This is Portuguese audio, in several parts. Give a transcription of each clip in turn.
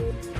Bye.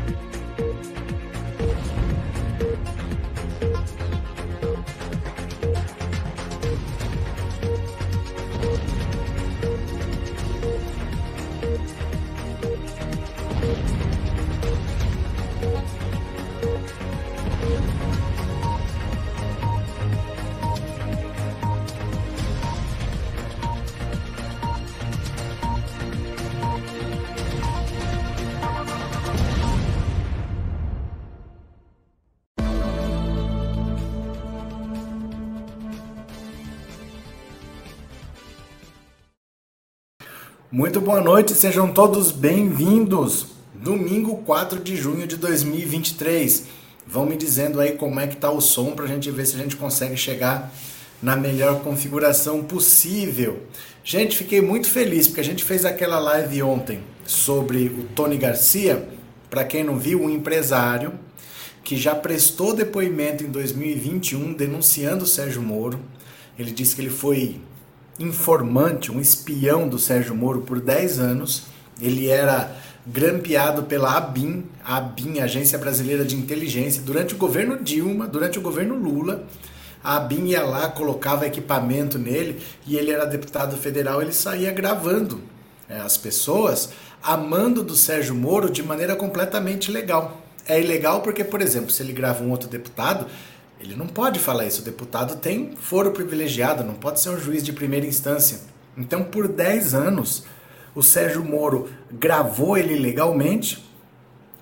Muito boa noite, sejam todos bem-vindos. Domingo 4 de junho de 2023. Vão me dizendo aí como é que tá o som para a gente ver se a gente consegue chegar na melhor configuração possível. Gente, fiquei muito feliz porque a gente fez aquela live ontem sobre o Tony Garcia. Para quem não viu, um empresário que já prestou depoimento em 2021 denunciando o Sérgio Moro. Ele disse que ele foi informante, um espião do Sérgio Moro por 10 anos. Ele era grampeado pela ABIN, a ABIN, Agência Brasileira de Inteligência, durante o governo Dilma, durante o governo Lula. A ABIN ia lá, colocava equipamento nele e ele era deputado federal, ele saía gravando é, as pessoas amando do Sérgio Moro de maneira completamente legal. É ilegal porque, por exemplo, se ele grava um outro deputado, ele não pode falar isso. O deputado tem foro privilegiado, não pode ser um juiz de primeira instância. Então, por 10 anos, o Sérgio Moro gravou ele ilegalmente.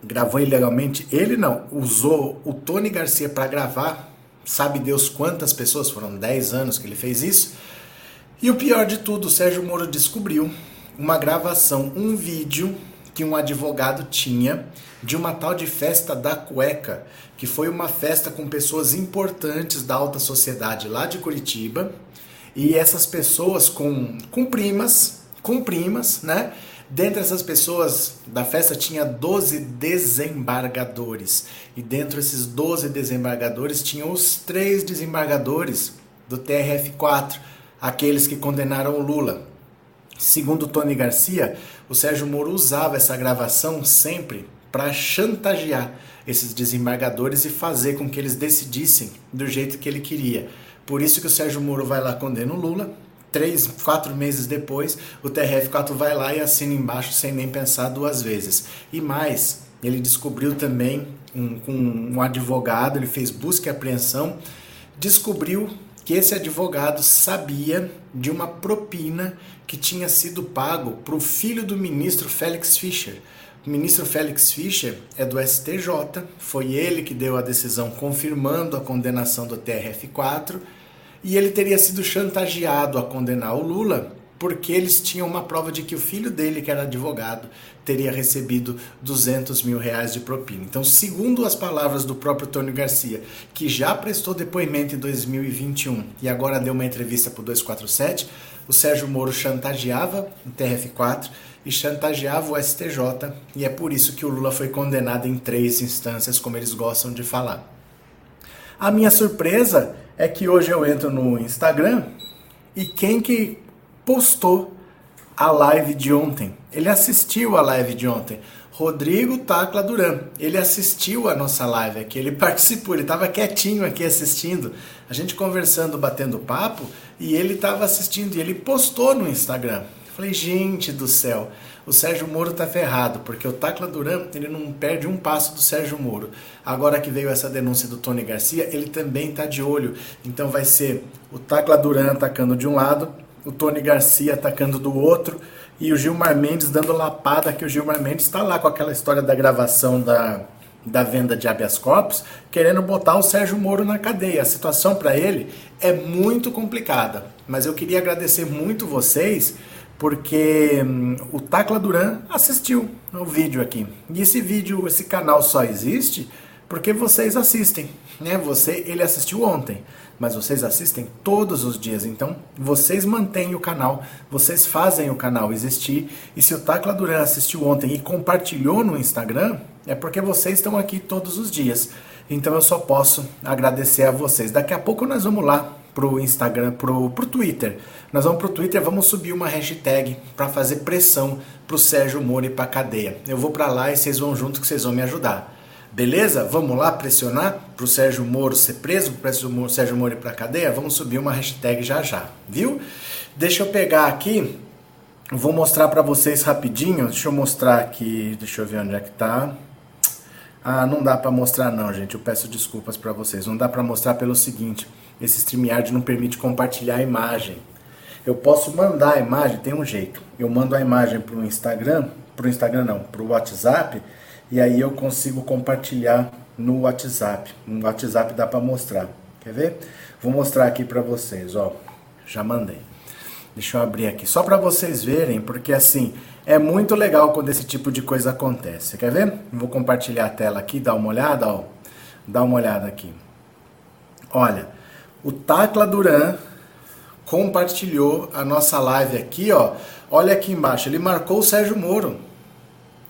Gravou ilegalmente? Ele não. Usou o Tony Garcia para gravar. Sabe Deus quantas pessoas? Foram 10 anos que ele fez isso. E o pior de tudo, o Sérgio Moro descobriu uma gravação, um vídeo que um advogado tinha de uma tal de festa da cueca, que foi uma festa com pessoas importantes da alta sociedade lá de Curitiba, e essas pessoas com, com primas, com primas, né? Dentre essas pessoas da festa tinha 12 desembargadores. E dentro desses 12 desembargadores tinham os três desembargadores do TRF4, aqueles que condenaram o Lula. Segundo Tony Garcia, o Sérgio Moro usava essa gravação sempre para chantagear esses desembargadores e fazer com que eles decidissem do jeito que ele queria. Por isso que o Sérgio Moro vai lá condena o Lula. Três, quatro meses depois, o TRF4 vai lá e assina embaixo sem nem pensar duas vezes. E mais, ele descobriu também um, com um advogado, ele fez busca e apreensão, descobriu que esse advogado sabia de uma propina que tinha sido pago para o filho do ministro Félix Fischer. O ministro Félix Fischer é do STJ, foi ele que deu a decisão confirmando a condenação do TRF4 e ele teria sido chantageado a condenar o Lula porque eles tinham uma prova de que o filho dele, que era advogado, teria recebido 200 mil reais de propina. Então, segundo as palavras do próprio Tony Garcia, que já prestou depoimento em 2021 e agora deu uma entrevista para o 247, o Sérgio Moro chantageava o TRF4 e chantageava o STJ, e é por isso que o Lula foi condenado em três instâncias, como eles gostam de falar. A minha surpresa é que hoje eu entro no Instagram e quem que postou a live de ontem. Ele assistiu a live de ontem. Rodrigo Tacla Duran. Ele assistiu a nossa live aqui, ele participou, ele estava quietinho aqui assistindo, a gente conversando, batendo papo, e ele estava assistindo e ele postou no Instagram. Falei, gente do céu, o Sérgio Moro tá ferrado, porque o Tacla Duran, ele não perde um passo do Sérgio Moro. Agora que veio essa denúncia do Tony Garcia, ele também tá de olho. Então vai ser o Tacla Duran atacando de um lado, o Tony Garcia atacando do outro e o Gilmar Mendes dando lapada que o Gilmar Mendes está lá com aquela história da gravação da, da venda de habeas corpus, querendo botar o Sérgio Moro na cadeia. A situação para ele é muito complicada, mas eu queria agradecer muito vocês porque hum, o Tacla Duran assistiu o vídeo aqui. E esse vídeo, esse canal só existe porque vocês assistem, né? Você, ele assistiu ontem mas vocês assistem todos os dias, então vocês mantêm o canal, vocês fazem o canal existir. E se o Tacla Duran assistiu ontem e compartilhou no Instagram, é porque vocês estão aqui todos os dias. Então eu só posso agradecer a vocês. Daqui a pouco nós vamos lá pro Instagram, pro, pro Twitter. Nós vamos pro Twitter, vamos subir uma hashtag para fazer pressão pro Sérgio Moro ir pra cadeia. Eu vou para lá e vocês vão junto que vocês vão me ajudar. Beleza? Vamos lá pressionar pro Sérgio Moro ser preso, pro Sérgio Moro ir pra cadeia? Vamos subir uma hashtag já já, viu? Deixa eu pegar aqui, vou mostrar para vocês rapidinho. Deixa eu mostrar aqui, deixa eu ver onde é que tá. Ah, não dá para mostrar não, gente. Eu peço desculpas para vocês. Não dá para mostrar pelo seguinte, esse StreamYard não permite compartilhar a imagem. Eu posso mandar a imagem, tem um jeito. Eu mando a imagem para o Instagram, para o Instagram não, para o WhatsApp, e aí eu consigo compartilhar no WhatsApp. No WhatsApp dá para mostrar. Quer ver? Vou mostrar aqui para vocês, ó. Já mandei. Deixa eu abrir aqui só para vocês verem, porque assim, é muito legal quando esse tipo de coisa acontece. Quer ver? Vou compartilhar a tela aqui, dá uma olhada, ó. Dá uma olhada aqui. Olha, o Tacla Duran compartilhou a nossa live aqui, ó. Olha aqui embaixo, ele marcou o Sérgio Moro.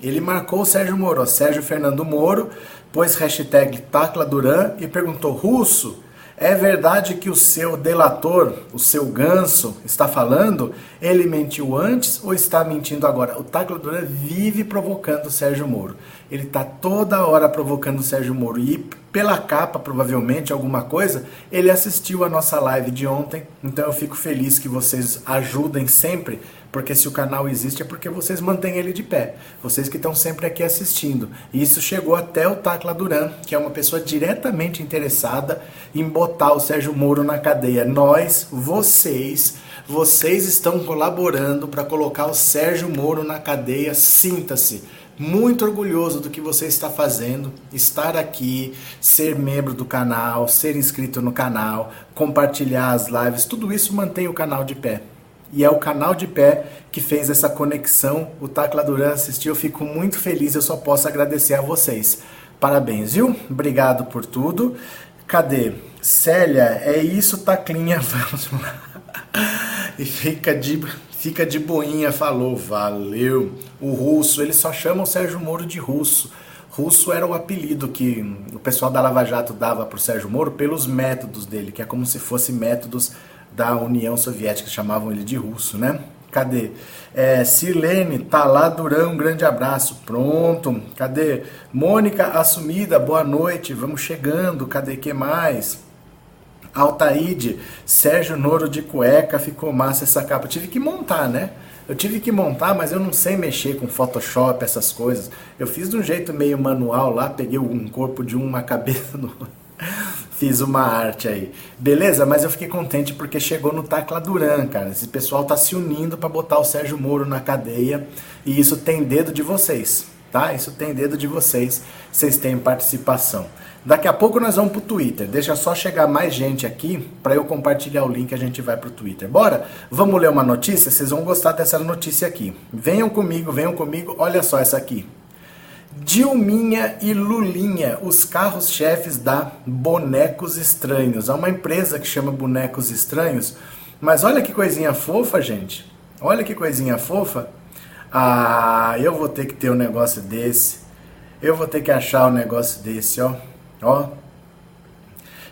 Ele marcou o Sérgio Moro, Sérgio Fernando Moro, pôs hashtag Tacla Duran e perguntou, Russo, é verdade que o seu delator, o seu ganso, está falando? Ele mentiu antes ou está mentindo agora? O Tacla Duran vive provocando o Sérgio Moro. Ele está toda hora provocando o Sérgio Moro. E pela capa, provavelmente, alguma coisa, ele assistiu a nossa live de ontem. Então eu fico feliz que vocês ajudem sempre porque se o canal existe é porque vocês mantêm ele de pé. Vocês que estão sempre aqui assistindo. E isso chegou até o Tacla Duran, que é uma pessoa diretamente interessada em botar o Sérgio Moro na cadeia. Nós, vocês, vocês estão colaborando para colocar o Sérgio Moro na cadeia. Sinta-se muito orgulhoso do que você está fazendo, estar aqui, ser membro do canal, ser inscrito no canal, compartilhar as lives, tudo isso mantém o canal de pé. E é o canal de pé que fez essa conexão. O Tacla Duran assistiu, eu fico muito feliz, eu só posso agradecer a vocês. Parabéns, viu? Obrigado por tudo. Cadê? Célia, é isso, Taclinha, vamos lá. E fica de, fica de boinha, falou, valeu. O russo, eles só chamam o Sérgio Moro de russo. Russo era o apelido que o pessoal da Lava Jato dava para o Sérgio Moro pelos métodos dele, que é como se fossem métodos da União Soviética, chamavam ele de russo, né? Cadê? É, Sirlene, tá lá, Durão, um grande abraço. Pronto. Cadê? Mônica Assumida, boa noite. Vamos chegando. Cadê que mais? Altaíde, Sérgio Noro de cueca, ficou massa essa capa. Tive que montar, né? Eu tive que montar, mas eu não sei mexer com Photoshop, essas coisas. Eu fiz de um jeito meio manual lá, peguei um corpo de uma cabeça do fiz uma arte aí. Beleza? Mas eu fiquei contente porque chegou no Tacla Duran, cara. Esse pessoal tá se unindo para botar o Sérgio Moro na cadeia e isso tem dedo de vocês, tá? Isso tem dedo de vocês. Vocês têm participação. Daqui a pouco nós vamos pro Twitter. Deixa só chegar mais gente aqui para eu compartilhar o link e a gente vai pro Twitter. Bora? Vamos ler uma notícia? Vocês vão gostar dessa notícia aqui. Venham comigo, venham comigo. Olha só essa aqui. Dilminha e Lulinha, os carros-chefes da Bonecos Estranhos. É uma empresa que chama Bonecos Estranhos. Mas olha que coisinha fofa, gente. Olha que coisinha fofa. Ah, eu vou ter que ter um negócio desse. Eu vou ter que achar um negócio desse, ó. Ó,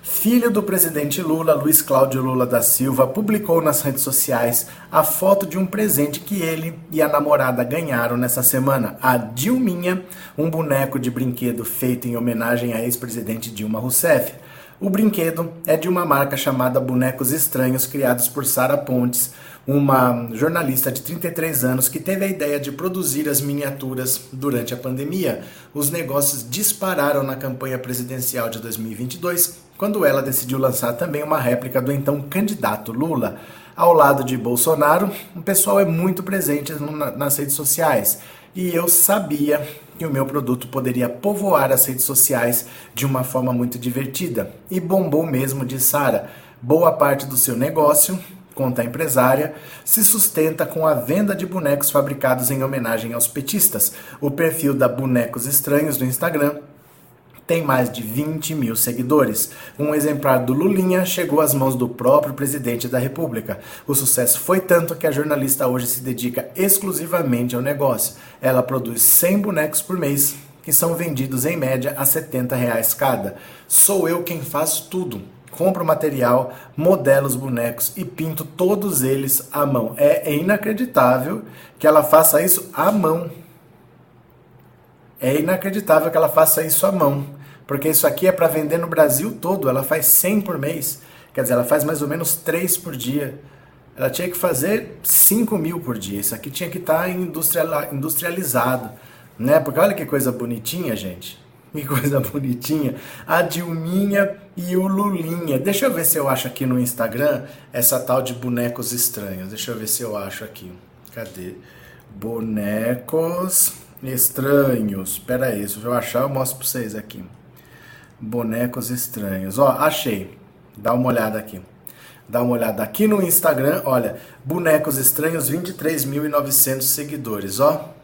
filho do presidente Lula, Luiz Cláudio Lula da Silva, publicou nas redes sociais a foto de um presente que ele e a namorada ganharam nessa semana, a Dilminha, um boneco de brinquedo feito em homenagem à ex-presidente Dilma Rousseff. O brinquedo é de uma marca chamada Bonecos Estranhos, criados por Sara Pontes, uma jornalista de 33 anos que teve a ideia de produzir as miniaturas durante a pandemia. Os negócios dispararam na campanha presidencial de 2022, quando ela decidiu lançar também uma réplica do então candidato Lula. Ao lado de Bolsonaro, o pessoal é muito presente nas redes sociais e eu sabia que o meu produto poderia povoar as redes sociais de uma forma muito divertida. E bombou mesmo, de Sara. Boa parte do seu negócio conta a empresária, se sustenta com a venda de bonecos fabricados em homenagem aos petistas. O perfil da Bonecos Estranhos no Instagram tem mais de 20 mil seguidores. Um exemplar do Lulinha chegou às mãos do próprio presidente da República. O sucesso foi tanto que a jornalista hoje se dedica exclusivamente ao negócio. Ela produz 100 bonecos por mês, que são vendidos em média a 70 reais cada. Sou eu quem faço tudo compro material, modelo os bonecos e pinto todos eles à mão. É, é inacreditável que ela faça isso à mão. É inacreditável que ela faça isso à mão. Porque isso aqui é para vender no Brasil todo. Ela faz 100 por mês. Quer dizer, ela faz mais ou menos 3 por dia. Ela tinha que fazer 5 mil por dia. Isso aqui tinha que estar tá industrializado. Né? Porque olha que coisa bonitinha, gente. Que coisa bonitinha. A Dilminha e o Lulinha. Deixa eu ver se eu acho aqui no Instagram essa tal de bonecos estranhos. Deixa eu ver se eu acho aqui. Cadê? Bonecos estranhos. Espera aí, se eu achar eu mostro para vocês aqui. Bonecos estranhos. Ó, achei. Dá uma olhada aqui. Dá uma olhada aqui no Instagram. Olha, bonecos estranhos, 23.900 seguidores. Ó,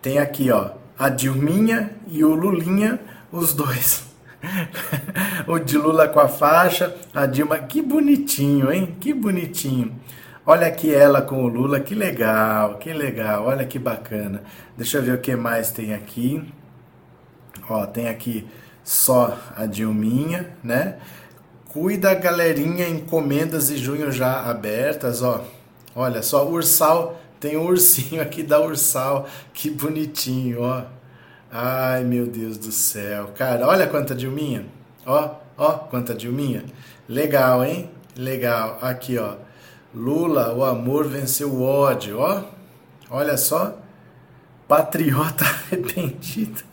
tem aqui, ó, a Dilminha e o Lulinha, os dois. o de Lula com a faixa, a Dilma. Que bonitinho, hein? Que bonitinho. Olha aqui ela com o Lula, que legal, que legal, olha que bacana. Deixa eu ver o que mais tem aqui. Ó, tem aqui só a Dilminha, né? Cuida, galerinha, encomendas de junho já abertas, ó. Olha só, Ursal, tem um ursinho aqui da Ursal, que bonitinho, ó. Ai, meu Deus do céu. Cara, olha quanta Dilminha. Ó, ó, quanta Dilminha. Legal, hein? Legal. Aqui, ó. Lula, o amor venceu o ódio, ó. Olha só. Patriota arrependido.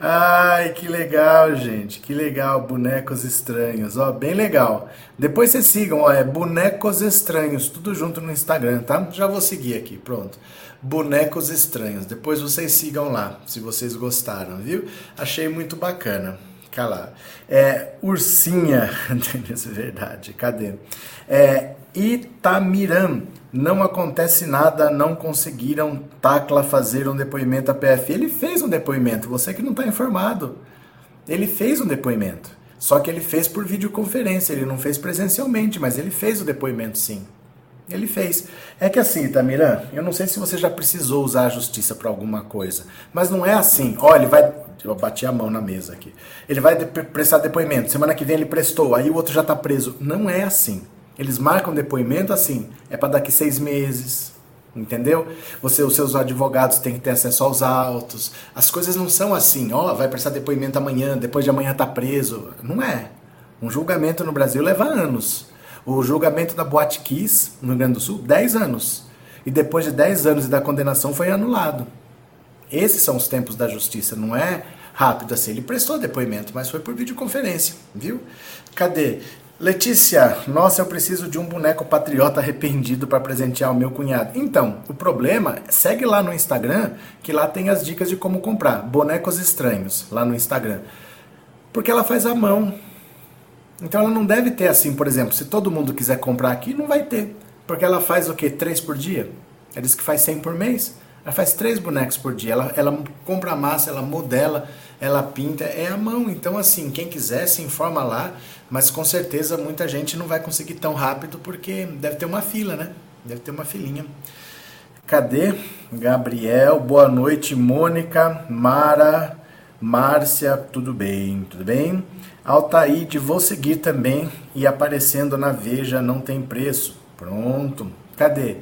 Ai, que legal, gente. Que legal, bonecos estranhos. Ó, bem legal. Depois vocês sigam, ó, é bonecos estranhos, tudo junto no Instagram, tá? Já vou seguir aqui, pronto. Bonecos estranhos. Depois vocês sigam lá, se vocês gostaram, viu? Achei muito bacana. Cala. É, ursinha, é verdade. Cadê? É, Itamiram não acontece nada, não conseguiram Tacla fazer um depoimento à PF. Ele fez um depoimento, você que não está informado. Ele fez um depoimento. Só que ele fez por videoconferência, ele não fez presencialmente, mas ele fez o depoimento sim. Ele fez. É que assim, Itamiran, eu não sei se você já precisou usar a justiça para alguma coisa, mas não é assim. Olha, ele vai. Eu bati a mão na mesa aqui. Ele vai prestar depoimento. Semana que vem ele prestou, aí o outro já está preso. Não é assim. Eles marcam depoimento assim, é para daqui seis meses, entendeu? Você, os seus advogados têm que ter acesso aos autos. As coisas não são assim, ó, vai prestar depoimento amanhã, depois de amanhã tá preso. Não é. Um julgamento no Brasil leva anos. O julgamento da Boate Kiss, no Rio Grande do Sul, 10 anos. E depois de 10 anos e da condenação foi anulado. Esses são os tempos da justiça, não é rápido assim. Ele prestou depoimento, mas foi por videoconferência, viu? Cadê? Letícia, nossa, eu preciso de um boneco patriota arrependido para presentear o meu cunhado. Então, o problema, segue lá no Instagram, que lá tem as dicas de como comprar bonecos estranhos lá no Instagram. Porque ela faz à mão. Então ela não deve ter assim, por exemplo, se todo mundo quiser comprar aqui, não vai ter. Porque ela faz o quê? Três por dia? Ela diz que faz 100 por mês. Ela faz três bonecos por dia. Ela, ela compra massa, ela modela, ela pinta, é a mão. Então, assim, quem quiser se informa lá, mas com certeza muita gente não vai conseguir tão rápido porque deve ter uma fila, né? Deve ter uma filinha. Cadê? Gabriel, boa noite, Mônica, Mara, Márcia, tudo bem? Tudo bem? Altaíde, vou seguir também e aparecendo na Veja não tem preço. Pronto. Cadê?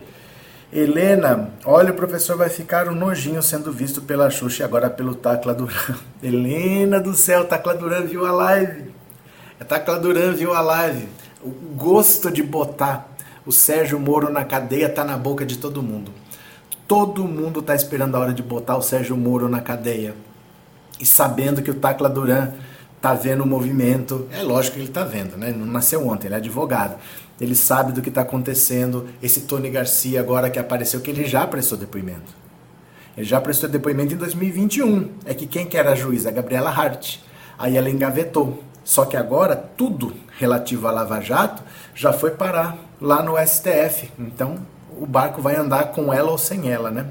Helena, olha, o professor vai ficar um nojinho sendo visto pela Xuxa e agora pelo Tacla Duran. Helena do céu, Tacla Duran viu a live. É Tacla Duran viu a live. O gosto de botar o Sérgio Moro na cadeia tá na boca de todo mundo. Todo mundo tá esperando a hora de botar o Sérgio Moro na cadeia. E sabendo que o Tacla Duran tá vendo o movimento. É lógico que ele tá vendo, né? Não nasceu ontem, ele é advogado ele sabe do que está acontecendo. Esse Tony Garcia, agora que apareceu, que ele já prestou depoimento. Ele já prestou depoimento em 2021. É que quem que era a juíza? A Gabriela Hart. Aí ela engavetou. Só que agora tudo relativo à Lava Jato já foi parar lá no STF. Então o barco vai andar com ela ou sem ela, né?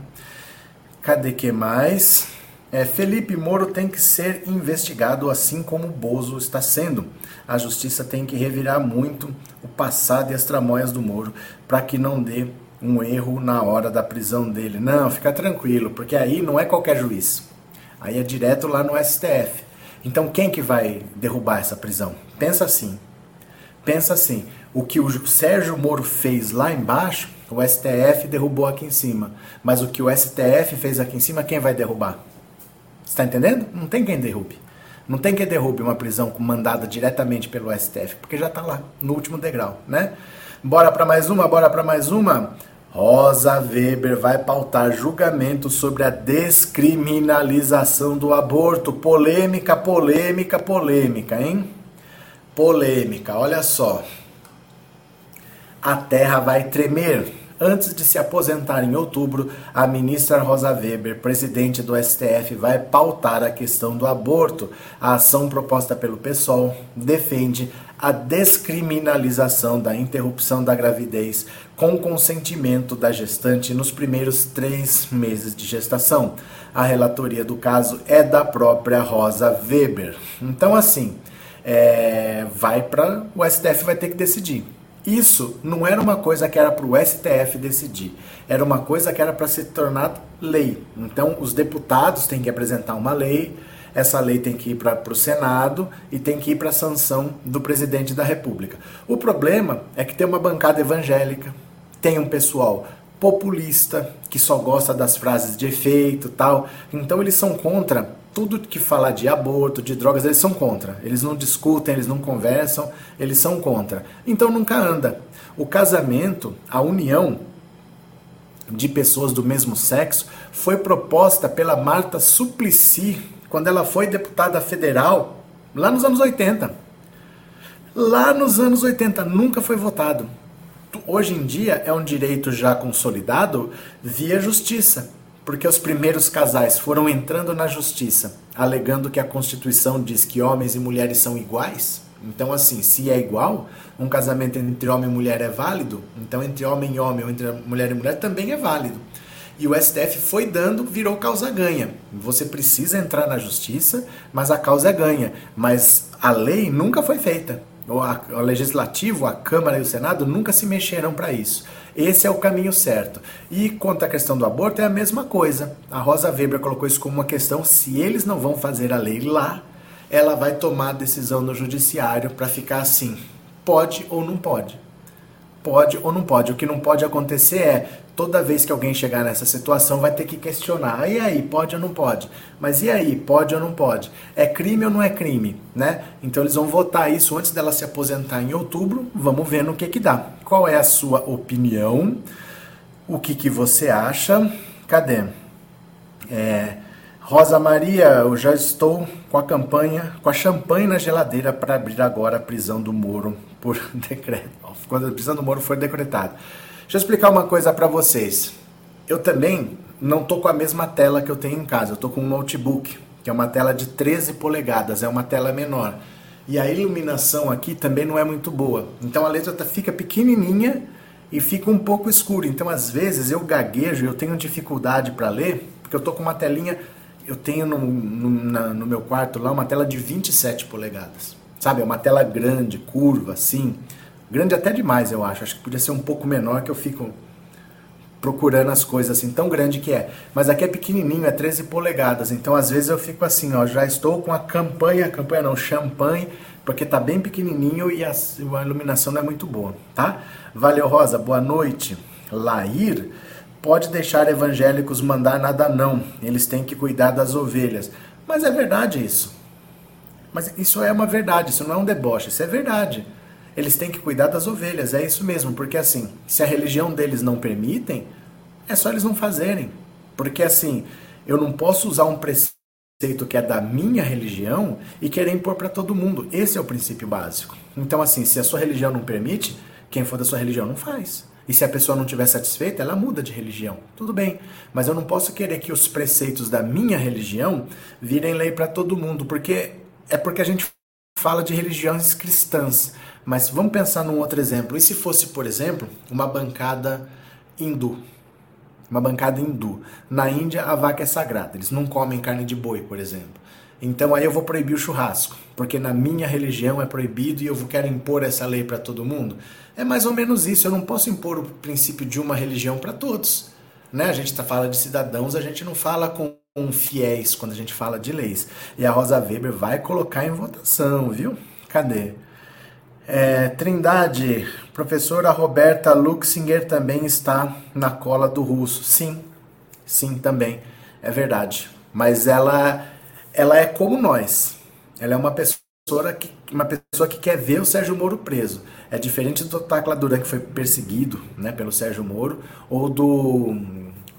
Cadê que mais? É, Felipe Moro tem que ser investigado assim como Bozo está sendo. A justiça tem que revirar muito o passado e as tramóias do Moro para que não dê um erro na hora da prisão dele. Não, fica tranquilo, porque aí não é qualquer juiz. Aí é direto lá no STF. Então quem que vai derrubar essa prisão? Pensa assim. Pensa assim. O que o Sérgio Moro fez lá embaixo, o STF derrubou aqui em cima. Mas o que o STF fez aqui em cima, quem vai derrubar? Está entendendo? Não tem quem derrube. Não tem quem derrube uma prisão mandada diretamente pelo STF, porque já está lá, no último degrau, né? Bora para mais uma, bora para mais uma. Rosa Weber vai pautar julgamento sobre a descriminalização do aborto. Polêmica, polêmica, polêmica, hein? Polêmica, olha só. A terra vai tremer. Antes de se aposentar em outubro, a ministra Rosa Weber, presidente do STF, vai pautar a questão do aborto. A ação proposta pelo PSOL defende a descriminalização da interrupção da gravidez com consentimento da gestante nos primeiros três meses de gestação. A relatoria do caso é da própria Rosa Weber. Então, assim, é, vai para o STF vai ter que decidir. Isso não era uma coisa que era para o STF decidir, era uma coisa que era para se tornar lei. Então, os deputados têm que apresentar uma lei, essa lei tem que ir para o Senado e tem que ir para a sanção do presidente da República. O problema é que tem uma bancada evangélica, tem um pessoal populista que só gosta das frases de efeito tal, então eles são contra tudo que fala de aborto, de drogas, eles são contra. Eles não discutem, eles não conversam, eles são contra. Então nunca anda. O casamento, a união de pessoas do mesmo sexo, foi proposta pela Marta Suplicy quando ela foi deputada federal lá nos anos 80. Lá nos anos 80 nunca foi votado. Hoje em dia é um direito já consolidado via justiça porque os primeiros casais foram entrando na justiça, alegando que a Constituição diz que homens e mulheres são iguais. Então, assim, se é igual, um casamento entre homem e mulher é válido, então entre homem e homem ou entre mulher e mulher também é válido. E o STF foi dando, virou causa ganha. Você precisa entrar na justiça, mas a causa é ganha. Mas a lei nunca foi feita. O, o legislativo, a Câmara e o Senado nunca se mexeram para isso. Esse é o caminho certo. E quanto à questão do aborto, é a mesma coisa. A Rosa Weber colocou isso como uma questão: se eles não vão fazer a lei lá, ela vai tomar a decisão no judiciário para ficar assim: pode ou não pode. Pode ou não pode. O que não pode acontecer é toda vez que alguém chegar nessa situação vai ter que questionar. E aí, pode ou não pode? Mas e aí, pode ou não pode? É crime ou não é crime, né? Então eles vão votar isso antes dela se aposentar em outubro. Vamos ver no que que dá. Qual é a sua opinião? O que que você acha? Cadê? É, Rosa Maria, eu já estou com a campanha, com a champanhe na geladeira para abrir agora a prisão do Moro por decreto. Quando a prisão do Moro for decretada. Deixa eu explicar uma coisa para vocês. Eu também não tô com a mesma tela que eu tenho em casa. Eu tô com um notebook, que é uma tela de 13 polegadas, é uma tela menor. E a iluminação aqui também não é muito boa. Então a letra tá, fica pequenininha e fica um pouco escuro. Então às vezes eu gaguejo, eu tenho dificuldade para ler, porque eu tô com uma telinha, eu tenho no, no, na, no meu quarto lá uma tela de 27 polegadas. Sabe, é uma tela grande, curva, assim. Grande até demais, eu acho. Acho que podia ser um pouco menor, que eu fico procurando as coisas assim, tão grande que é. Mas aqui é pequenininho, é 13 polegadas. Então, às vezes eu fico assim, ó, já estou com a campanha, campanha não, champanhe, porque tá bem pequenininho e a, a iluminação não é muito boa, tá? Valeu, Rosa, boa noite. Lair, pode deixar evangélicos mandar nada não. Eles têm que cuidar das ovelhas. Mas é verdade isso. Mas isso é uma verdade, isso não é um deboche, isso é verdade eles têm que cuidar das ovelhas, é isso mesmo, porque assim, se a religião deles não permitem, é só eles não fazerem. Porque assim, eu não posso usar um preceito que é da minha religião e querer impor para todo mundo. Esse é o princípio básico. Então assim, se a sua religião não permite, quem for da sua religião não faz. E se a pessoa não estiver satisfeita, ela muda de religião. Tudo bem. Mas eu não posso querer que os preceitos da minha religião virem lei para todo mundo, porque é porque a gente fala de religiões cristãs. Mas vamos pensar num outro exemplo. E se fosse, por exemplo, uma bancada hindu? Uma bancada hindu. Na Índia, a vaca é sagrada. Eles não comem carne de boi, por exemplo. Então aí eu vou proibir o churrasco, porque na minha religião é proibido e eu quero impor essa lei para todo mundo. É mais ou menos isso. Eu não posso impor o princípio de uma religião para todos. Né? A gente tá, fala de cidadãos, a gente não fala com fiéis quando a gente fala de leis. E a Rosa Weber vai colocar em votação, viu? Cadê? É, Trindade, professora Roberta Luxinger também está na cola do russo. Sim, sim, também. É verdade. Mas ela, ela é como nós. Ela é uma pessoa que, uma pessoa que quer ver o Sérgio Moro preso. É diferente do Tacla Duran, que foi perseguido né, pelo Sérgio Moro, ou do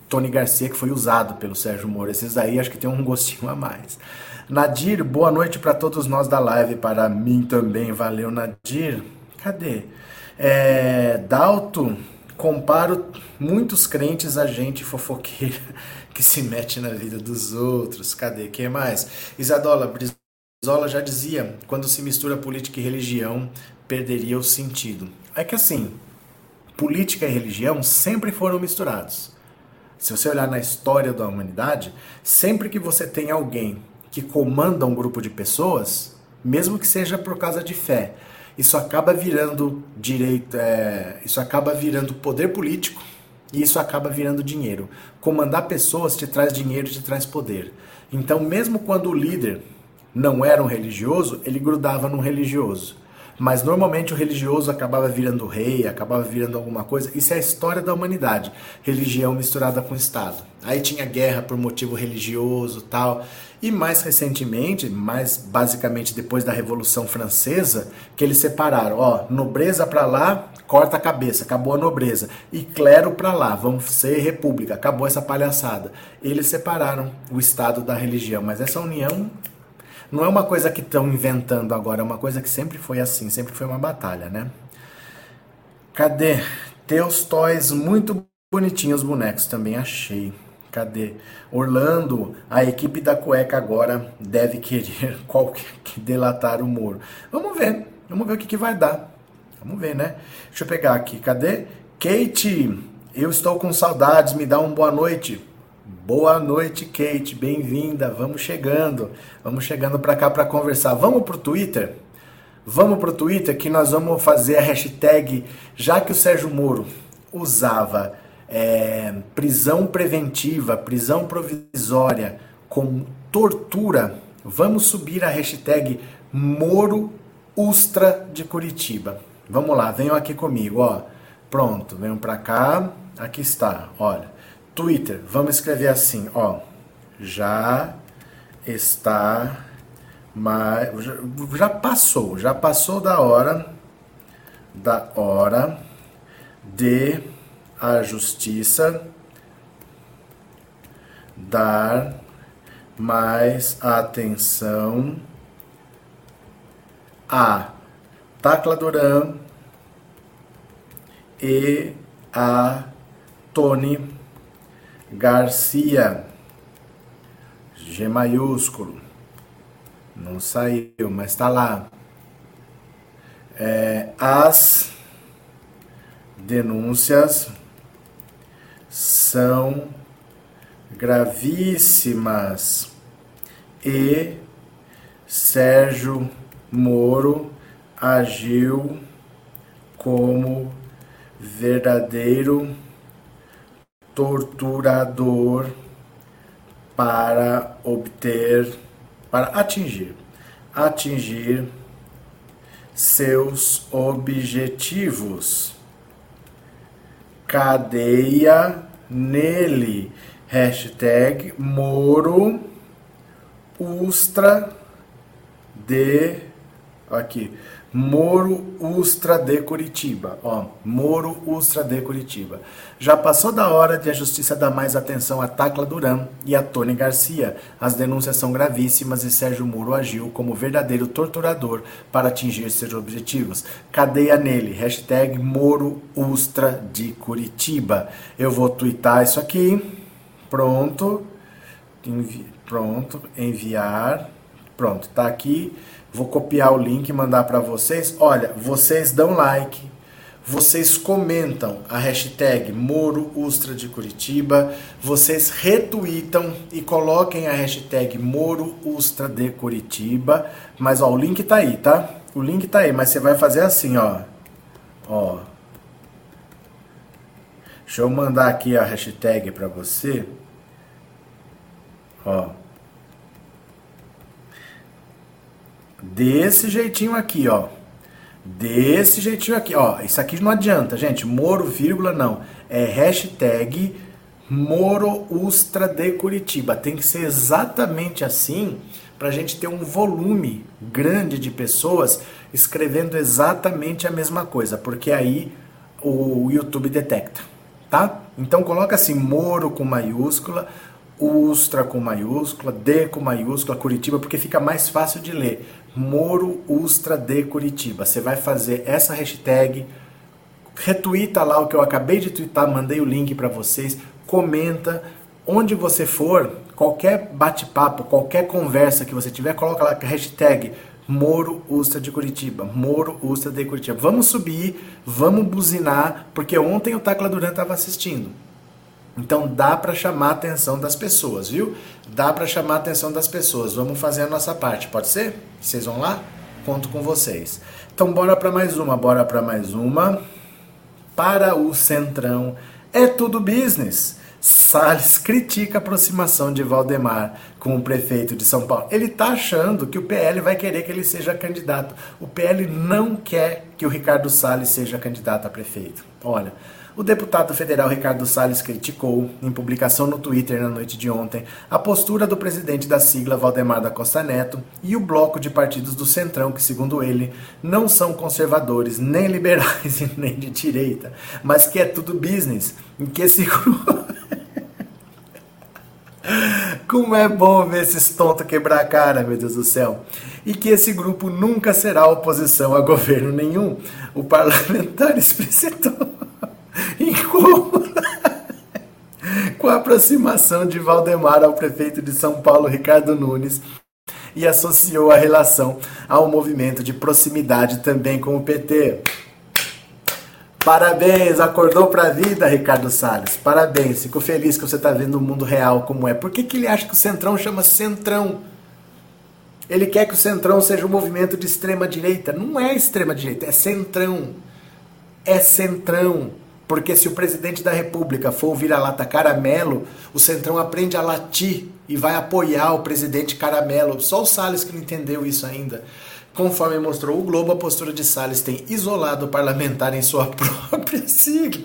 Tony Garcia, que foi usado pelo Sérgio Moro. Esses aí acho que tem um gostinho a mais. Nadir, boa noite para todos nós da live, para mim também. Valeu, Nadir. Cadê? É, Dalto, comparo muitos crentes a gente fofoqueira que se mete na vida dos outros. Cadê? Quem mais? Isadola Brizola já dizia: quando se mistura política e religião, perderia o sentido. É que assim, política e religião sempre foram misturados. Se você olhar na história da humanidade, sempre que você tem alguém que comanda um grupo de pessoas, mesmo que seja por causa de fé, isso acaba virando direito, é, isso acaba virando poder político e isso acaba virando dinheiro. Comandar pessoas te traz dinheiro, te traz poder. Então, mesmo quando o líder não era um religioso, ele grudava num religioso. Mas normalmente o religioso acabava virando rei, acabava virando alguma coisa. Isso é a história da humanidade. Religião misturada com Estado. Aí tinha guerra por motivo religioso tal. E mais recentemente, mais basicamente depois da Revolução Francesa, que eles separaram, ó, nobreza para lá, corta a cabeça, acabou a nobreza. E clero para lá, vamos ser república, acabou essa palhaçada. Eles separaram o Estado da religião, mas essa união não é uma coisa que estão inventando agora, é uma coisa que sempre foi assim, sempre foi uma batalha, né? Cadê? Teus toys muito bonitinhos bonecos, também achei. Cadê? Orlando, a equipe da cueca agora deve querer qualquer que delatar o Moro. Vamos ver, vamos ver o que, que vai dar. Vamos ver, né? Deixa eu pegar aqui, cadê? Kate, eu estou com saudades, me dá uma boa noite. Boa noite, Kate, bem-vinda. Vamos chegando, vamos chegando para cá para conversar. Vamos pro Twitter? Vamos pro Twitter que nós vamos fazer a hashtag, já que o Sérgio Moro usava é, prisão preventiva, prisão provisória com tortura, vamos subir a hashtag Moro Ustra de Curitiba. Vamos lá, venham aqui comigo, ó. Pronto, venham para cá. Aqui está, olha. Twitter, vamos escrever assim, ó. Já está mas já passou, já passou da hora da hora de a justiça dar mais atenção a Tacla Duran e a Tony Garcia. G maiúsculo. Não saiu, mas está lá. É, as denúncias são gravíssimas e Sérgio Moro agiu como verdadeiro torturador para obter, para atingir, atingir seus objetivos. Cadeia nele. Hashtag Moro Ustra de. Aqui. Moro Ustra de Curitiba. Ó, Moro Ustra de Curitiba. Já passou da hora de a justiça dar mais atenção a Tacla Duran e a Tony Garcia. As denúncias são gravíssimas e Sérgio Moro agiu como verdadeiro torturador para atingir seus objetivos. Cadeia nele. Hashtag Moro Ustra de Curitiba. Eu vou twittar isso aqui. Pronto. Envi pronto. Enviar. Pronto, tá aqui. Vou copiar o link e mandar para vocês. Olha, vocês dão like, vocês comentam a hashtag Moro Ustra de Curitiba, vocês retweetam e coloquem a hashtag Moro Ustra de Curitiba. Mas ó, o link tá aí, tá? O link tá aí, mas você vai fazer assim, ó. Ó. Deixa eu mandar aqui a hashtag para você. Ó. Desse jeitinho aqui, ó. Desse jeitinho aqui, ó. Isso aqui não adianta, gente. Moro, vírgula, não. É hashtag Moro Ustra de Curitiba. Tem que ser exatamente assim para a gente ter um volume grande de pessoas escrevendo exatamente a mesma coisa, porque aí o YouTube detecta, tá? Então coloca assim Moro com maiúscula, Ustra com maiúscula, D com maiúscula, Curitiba, porque fica mais fácil de ler. Moro Ustra de Curitiba. Você vai fazer essa hashtag, retuita lá o que eu acabei de twittar, mandei o link para vocês, comenta, onde você for, qualquer bate-papo, qualquer conversa que você tiver, coloca lá hashtag Moro Ustra de Curitiba, Moro Ustra de Curitiba. Vamos subir, vamos buzinar, porque ontem o Tacla Duran estava assistindo. Então dá para chamar a atenção das pessoas, viu? Dá para chamar a atenção das pessoas. Vamos fazer a nossa parte, pode ser? Vocês vão lá? Conto com vocês. Então bora para mais uma, bora para mais uma. Para o Centrão é tudo business. Salles critica a aproximação de Valdemar com o prefeito de São Paulo. Ele está achando que o PL vai querer que ele seja candidato. O PL não quer que o Ricardo Salles seja candidato a prefeito. Olha, o deputado federal Ricardo Salles criticou, em publicação no Twitter na noite de ontem, a postura do presidente da sigla Valdemar da Costa Neto e o bloco de partidos do Centrão, que, segundo ele, não são conservadores, nem liberais e nem de direita, mas que é tudo business, em que esse grupo. Como é bom ver esses tontos quebrar a cara, meu Deus do céu. E que esse grupo nunca será oposição a governo nenhum. O parlamentar explicitou com a aproximação de Valdemar ao prefeito de São Paulo, Ricardo Nunes, e associou a relação ao movimento de proximidade também com o PT. Parabéns, acordou pra vida, Ricardo Salles. Parabéns, fico feliz que você está vendo o mundo real como é. Por que, que ele acha que o Centrão chama Centrão? Ele quer que o Centrão seja um movimento de extrema direita. Não é extrema direita, é Centrão. É Centrão. Porque se o presidente da república for o vira-lata caramelo, o Centrão aprende a latir e vai apoiar o presidente caramelo. Só o Salles que não entendeu isso ainda. Conforme mostrou o Globo, a postura de Salles tem isolado o parlamentar em sua própria sigla.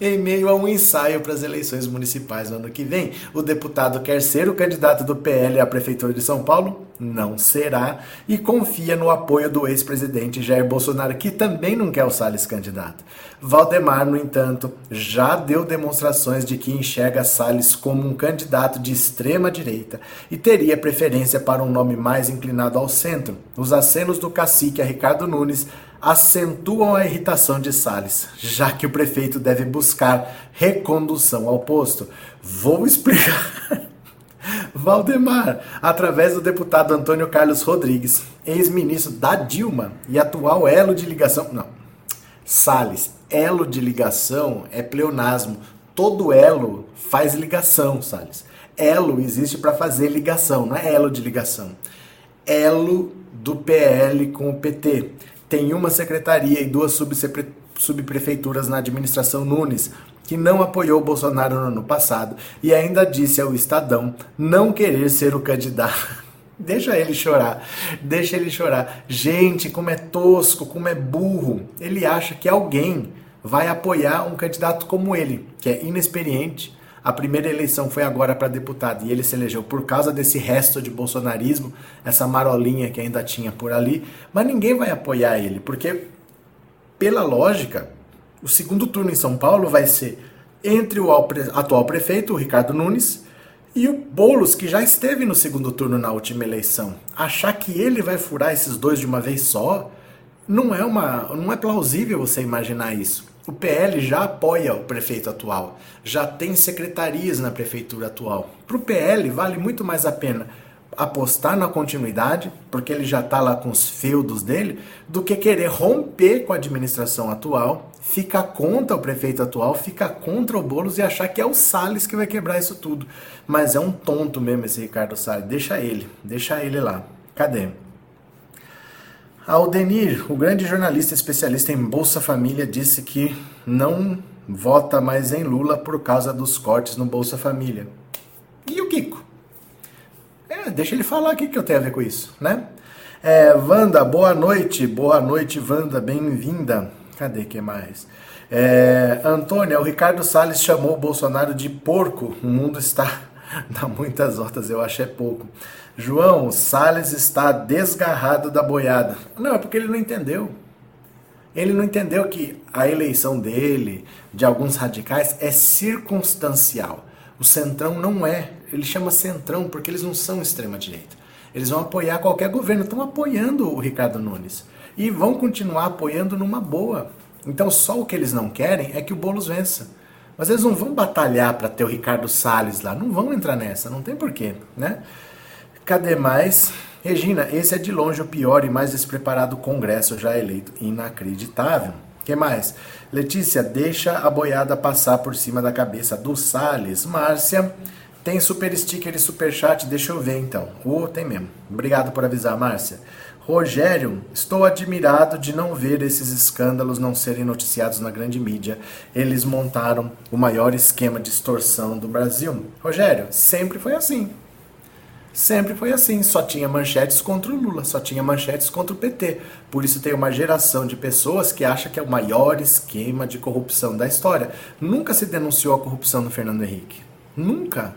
Em meio a um ensaio para as eleições municipais no ano que vem, o deputado quer ser o candidato do PL à Prefeitura de São Paulo? Não será. E confia no apoio do ex-presidente Jair Bolsonaro, que também não quer o Salles candidato. Valdemar, no entanto, já deu demonstrações de que enxerga Salles como um candidato de extrema direita e teria preferência para um nome mais inclinado ao centro. Os acenos do cacique a Ricardo Nunes acentuam a irritação de Salles, já que o prefeito deve buscar recondução ao posto. Vou explicar. Valdemar, através do deputado Antônio Carlos Rodrigues, ex-ministro da Dilma e atual elo de ligação. Não, Salles, elo de ligação é pleonasmo. Todo elo faz ligação, Salles. Elo existe para fazer ligação, não é elo de ligação. Elo do PL com o PT. Tem uma secretaria e duas subprefeituras na administração Nunes, que não apoiou Bolsonaro no ano passado e ainda disse ao Estadão não querer ser o candidato. Deixa ele chorar, deixa ele chorar. Gente, como é tosco, como é burro. Ele acha que alguém vai apoiar um candidato como ele, que é inexperiente, a primeira eleição foi agora para deputado e ele se elegeu por causa desse resto de bolsonarismo, essa marolinha que ainda tinha por ali, mas ninguém vai apoiar ele, porque, pela lógica, o segundo turno em São Paulo vai ser entre o atual prefeito, Ricardo Nunes, e o Boulos, que já esteve no segundo turno na última eleição. Achar que ele vai furar esses dois de uma vez só, não é, uma, não é plausível você imaginar isso. O PL já apoia o prefeito atual, já tem secretarias na prefeitura atual. Para o PL vale muito mais a pena apostar na continuidade, porque ele já está lá com os feudos dele, do que querer romper com a administração atual, ficar contra o prefeito atual, ficar contra o Boulos e achar que é o Salles que vai quebrar isso tudo. Mas é um tonto mesmo esse Ricardo Salles. Deixa ele, deixa ele lá. Cadê? Aldenir, o grande jornalista especialista em Bolsa Família, disse que não vota mais em Lula por causa dos cortes no Bolsa Família. E o Kiko? É, deixa ele falar aqui que eu tenho a ver com isso, né? É, Wanda, boa noite. Boa noite, Wanda. Bem-vinda. Cadê que mais? É, Antônia, o Ricardo Salles chamou o Bolsonaro de porco. O mundo está. Dá muitas horas, eu acho é pouco. João, Salles está desgarrado da boiada. Não, é porque ele não entendeu. Ele não entendeu que a eleição dele, de alguns radicais, é circunstancial. O Centrão não é. Ele chama Centrão porque eles não são extrema-direita. Eles vão apoiar qualquer governo. Estão apoiando o Ricardo Nunes. E vão continuar apoiando numa boa. Então só o que eles não querem é que o Boulos vença. Mas eles não vão batalhar para ter o Ricardo Salles lá. Não vão entrar nessa. Não tem porquê, né? Cadê mais? Regina, esse é de longe o pior e mais despreparado Congresso já eleito. Inacreditável. Que mais? Letícia, deixa a boiada passar por cima da cabeça do Salles. Márcia, tem super sticker e super chat? Deixa eu ver então. Oh, tem mesmo. Obrigado por avisar, Márcia. Rogério, estou admirado de não ver esses escândalos não serem noticiados na grande mídia. Eles montaram o maior esquema de extorsão do Brasil. Rogério, sempre foi assim. Sempre foi assim, só tinha manchetes contra o Lula, só tinha manchetes contra o PT. Por isso tem uma geração de pessoas que acha que é o maior esquema de corrupção da história. Nunca se denunciou a corrupção do Fernando Henrique. Nunca.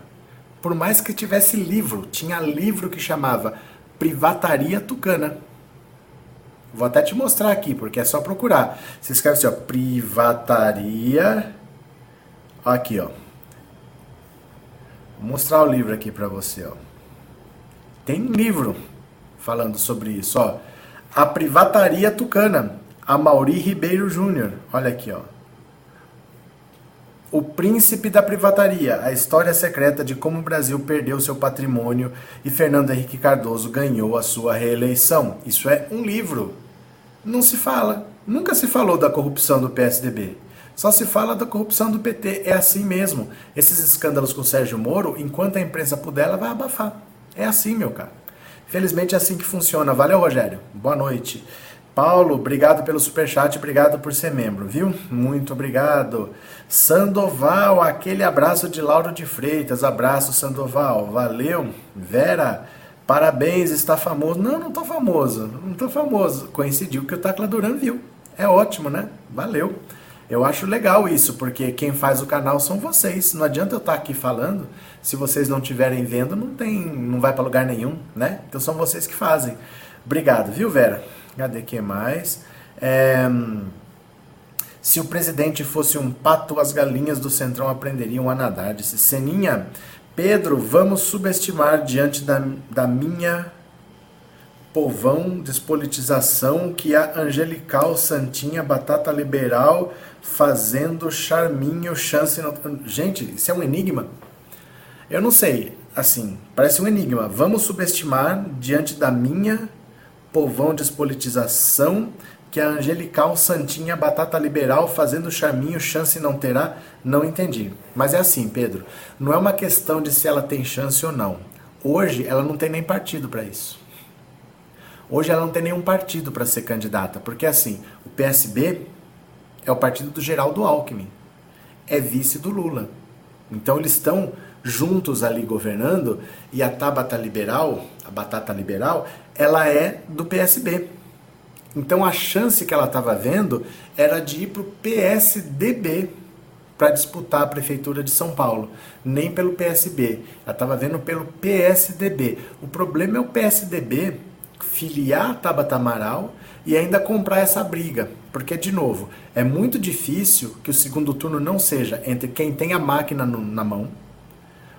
Por mais que tivesse livro, tinha livro que chamava Privataria Tucana. Vou até te mostrar aqui, porque é só procurar. Você escreve assim, ó, Privataria. Aqui, ó. Vou mostrar o livro aqui para você, ó. Tem livro falando sobre isso, ó. A Privataria Tucana, a Mauri Ribeiro Júnior. Olha aqui, ó. O Príncipe da Privataria, a história secreta de como o Brasil perdeu seu patrimônio e Fernando Henrique Cardoso ganhou a sua reeleição. Isso é um livro. Não se fala. Nunca se falou da corrupção do PSDB. Só se fala da corrupção do PT. É assim mesmo. Esses escândalos com Sérgio Moro, enquanto a imprensa puder, ela vai abafar. É assim, meu cara. Felizmente é assim que funciona. Valeu, Rogério. Boa noite. Paulo, obrigado pelo superchat, obrigado por ser membro, viu? Muito obrigado. Sandoval, aquele abraço de Lauro de Freitas. Abraço, Sandoval. Valeu. Vera, parabéns, está famoso. Não, não tô famoso. Não tô famoso. Coincidiu que o Tacla Duran viu. É ótimo, né? Valeu. Eu acho legal isso, porque quem faz o canal são vocês. Não adianta eu estar aqui falando se vocês não estiverem vendo, não tem, não vai para lugar nenhum, né? Então são vocês que fazem. Obrigado, viu, Vera? Cadê que mais? É... Se o presidente fosse um pato, as galinhas do Centrão aprenderiam a nadar. Disse Seninha. Pedro, vamos subestimar diante da, da minha povão, despolitização, que a angelical santinha batata liberal fazendo charminho, chance. No... Gente, isso é um enigma. Eu não sei, assim, parece um enigma. Vamos subestimar diante da minha povão despolitização que a angelical santinha batata liberal fazendo charminho chance não terá? Não entendi. Mas é assim, Pedro, não é uma questão de se ela tem chance ou não. Hoje ela não tem nem partido para isso. Hoje ela não tem nenhum partido para ser candidata, porque assim, o PSB é o partido do Geraldo Alckmin, é vice do Lula. Então eles estão juntos ali governando e a Tabata Liberal, a batata liberal, ela é do PSB. Então a chance que ela estava vendo era de ir para o PSDB para disputar a prefeitura de São Paulo, nem pelo PSB. Ela estava vendo pelo PSDB. O problema é o PSDB filiar a Tabata Amaral e ainda comprar essa briga. Porque, de novo, é muito difícil que o segundo turno não seja entre quem tem a máquina no, na mão,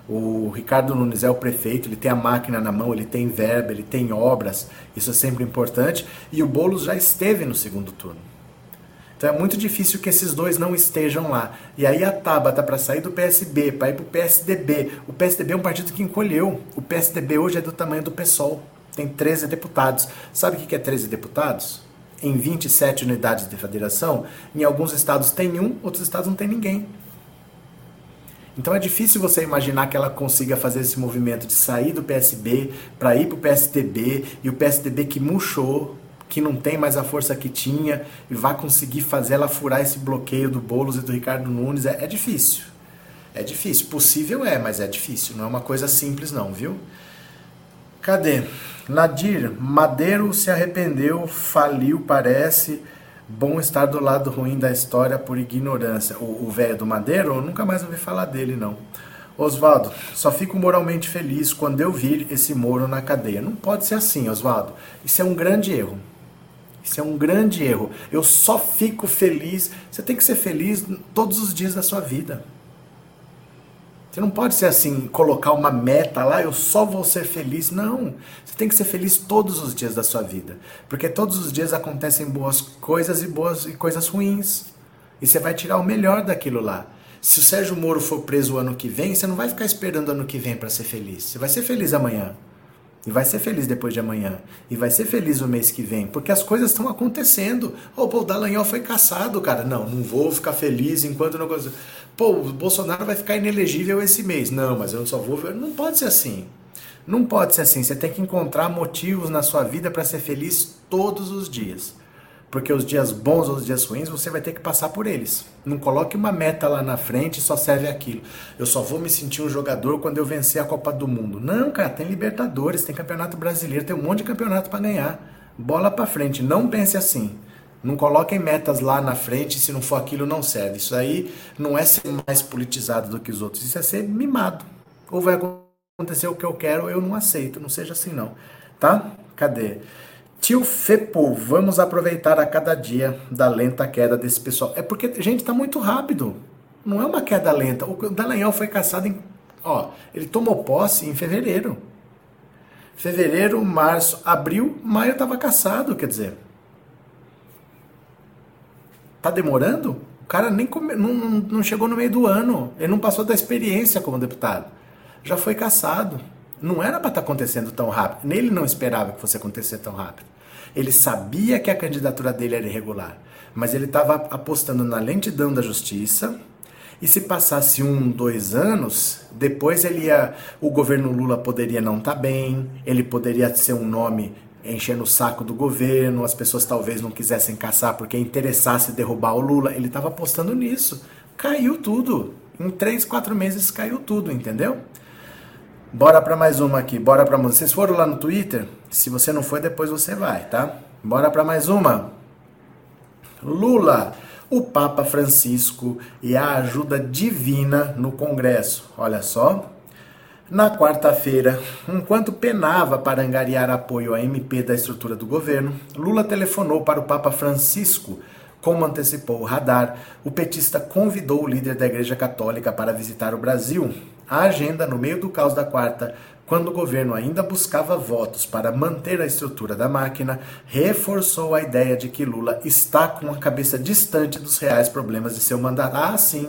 o Ricardo Nunes é o prefeito, ele tem a máquina na mão, ele tem verba, ele tem obras, isso é sempre importante. E o Boulos já esteve no segundo turno. Então é muito difícil que esses dois não estejam lá. E aí a Tabata para sair do PSB, para ir para o PSDB. O PSDB é um partido que encolheu. O PSDB hoje é do tamanho do PSOL. Tem 13 deputados. Sabe o que é 13 deputados? Em 27 unidades de federação, em alguns estados tem um, outros estados não tem ninguém. Então é difícil você imaginar que ela consiga fazer esse movimento de sair do PSB para ir para o PSDB e o PSDB que murchou, que não tem mais a força que tinha e vai conseguir fazer ela furar esse bloqueio do Boulos e do Ricardo Nunes. É, é difícil. É difícil. Possível é, mas é difícil. Não é uma coisa simples não, viu? Cadê? Nadir, Madeiro se arrependeu, faliu, parece. Bom estar do lado ruim da história por ignorância. O velho do Madeiro, eu nunca mais ouvi falar dele, não. Oswaldo, só fico moralmente feliz quando eu vir esse Moro na cadeia. Não pode ser assim, Oswaldo. Isso é um grande erro. Isso é um grande erro. Eu só fico feliz. Você tem que ser feliz todos os dias da sua vida. Você não pode ser assim, colocar uma meta lá, eu só vou ser feliz. Não. Você tem que ser feliz todos os dias da sua vida. Porque todos os dias acontecem boas coisas e boas e coisas ruins. E você vai tirar o melhor daquilo lá. Se o Sérgio Moro for preso o ano que vem, você não vai ficar esperando o ano que vem para ser feliz. Você vai ser feliz amanhã. E vai ser feliz depois de amanhã. E vai ser feliz o mês que vem. Porque as coisas estão acontecendo. Oh, pô, o Dallagnol foi caçado, cara. Não, não vou ficar feliz enquanto não. Pô, o Bolsonaro vai ficar inelegível esse mês. Não, mas eu só vou. Não pode ser assim. Não pode ser assim. Você tem que encontrar motivos na sua vida para ser feliz todos os dias. Porque os dias bons ou os dias ruins você vai ter que passar por eles. Não coloque uma meta lá na frente e só serve aquilo. Eu só vou me sentir um jogador quando eu vencer a Copa do Mundo. Não, cara, tem Libertadores, tem Campeonato Brasileiro, tem um monte de campeonato para ganhar. Bola para frente, não pense assim. Não coloquem metas lá na frente, se não for aquilo não serve. Isso aí não é ser mais politizado do que os outros, isso é ser mimado. Ou vai acontecer o que eu quero, eu não aceito, não seja assim não. Tá? Cadê? Tio Fepo, vamos aproveitar a cada dia da lenta queda desse pessoal. É porque, gente, tá muito rápido. Não é uma queda lenta. O Dallagnol foi caçado em. Ó, ele tomou posse em fevereiro. Fevereiro, março, abril, maio estava caçado, quer dizer. Tá demorando? O cara nem come, não, não chegou no meio do ano. Ele não passou da experiência como deputado. Já foi caçado. Não era para estar tá acontecendo tão rápido. Ele não esperava que fosse acontecer tão rápido. Ele sabia que a candidatura dele era irregular, mas ele estava apostando na lentidão da justiça. E se passasse um, dois anos, depois ele ia, o governo Lula poderia não estar tá bem, ele poderia ser um nome enchendo o saco do governo, as pessoas talvez não quisessem caçar porque interessasse derrubar o Lula. Ele estava apostando nisso. Caiu tudo. Em três, quatro meses caiu tudo, entendeu? Bora para mais uma aqui. Bora para mais. Vocês foram lá no Twitter? Se você não foi, depois você vai, tá? Bora para mais uma. Lula, o Papa Francisco e a ajuda divina no Congresso. Olha só. Na quarta-feira, enquanto penava para angariar apoio à MP da estrutura do governo, Lula telefonou para o Papa Francisco. Como antecipou o radar, o petista convidou o líder da Igreja Católica para visitar o Brasil. A agenda, no meio do caos da quarta, quando o governo ainda buscava votos para manter a estrutura da máquina, reforçou a ideia de que Lula está com a cabeça distante dos reais problemas de seu mandato. Ah, sim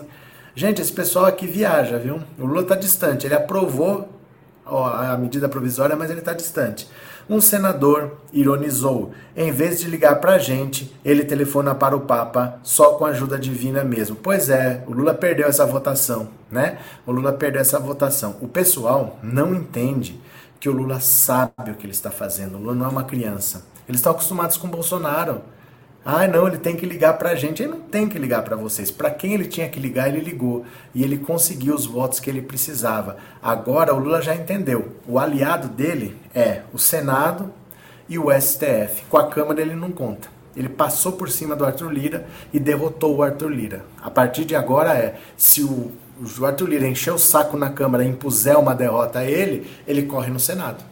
Gente, esse pessoal aqui viaja, viu? O Lula está distante. Ele aprovou ó, a medida provisória, mas ele está distante. Um senador ironizou: em vez de ligar para a gente, ele telefona para o Papa só com ajuda divina mesmo. Pois é, o Lula perdeu essa votação, né? O Lula perdeu essa votação. O pessoal não entende que o Lula sabe o que ele está fazendo. O Lula não é uma criança. Eles estão acostumados com o Bolsonaro. Ah, não, ele tem que ligar para a gente. Ele não tem que ligar para vocês. Para quem ele tinha que ligar, ele ligou. E ele conseguiu os votos que ele precisava. Agora o Lula já entendeu. O aliado dele é o Senado e o STF. Com a Câmara ele não conta. Ele passou por cima do Arthur Lira e derrotou o Arthur Lira. A partir de agora é, se o, o Arthur Lira encher o saco na Câmara e impuser uma derrota a ele, ele corre no Senado.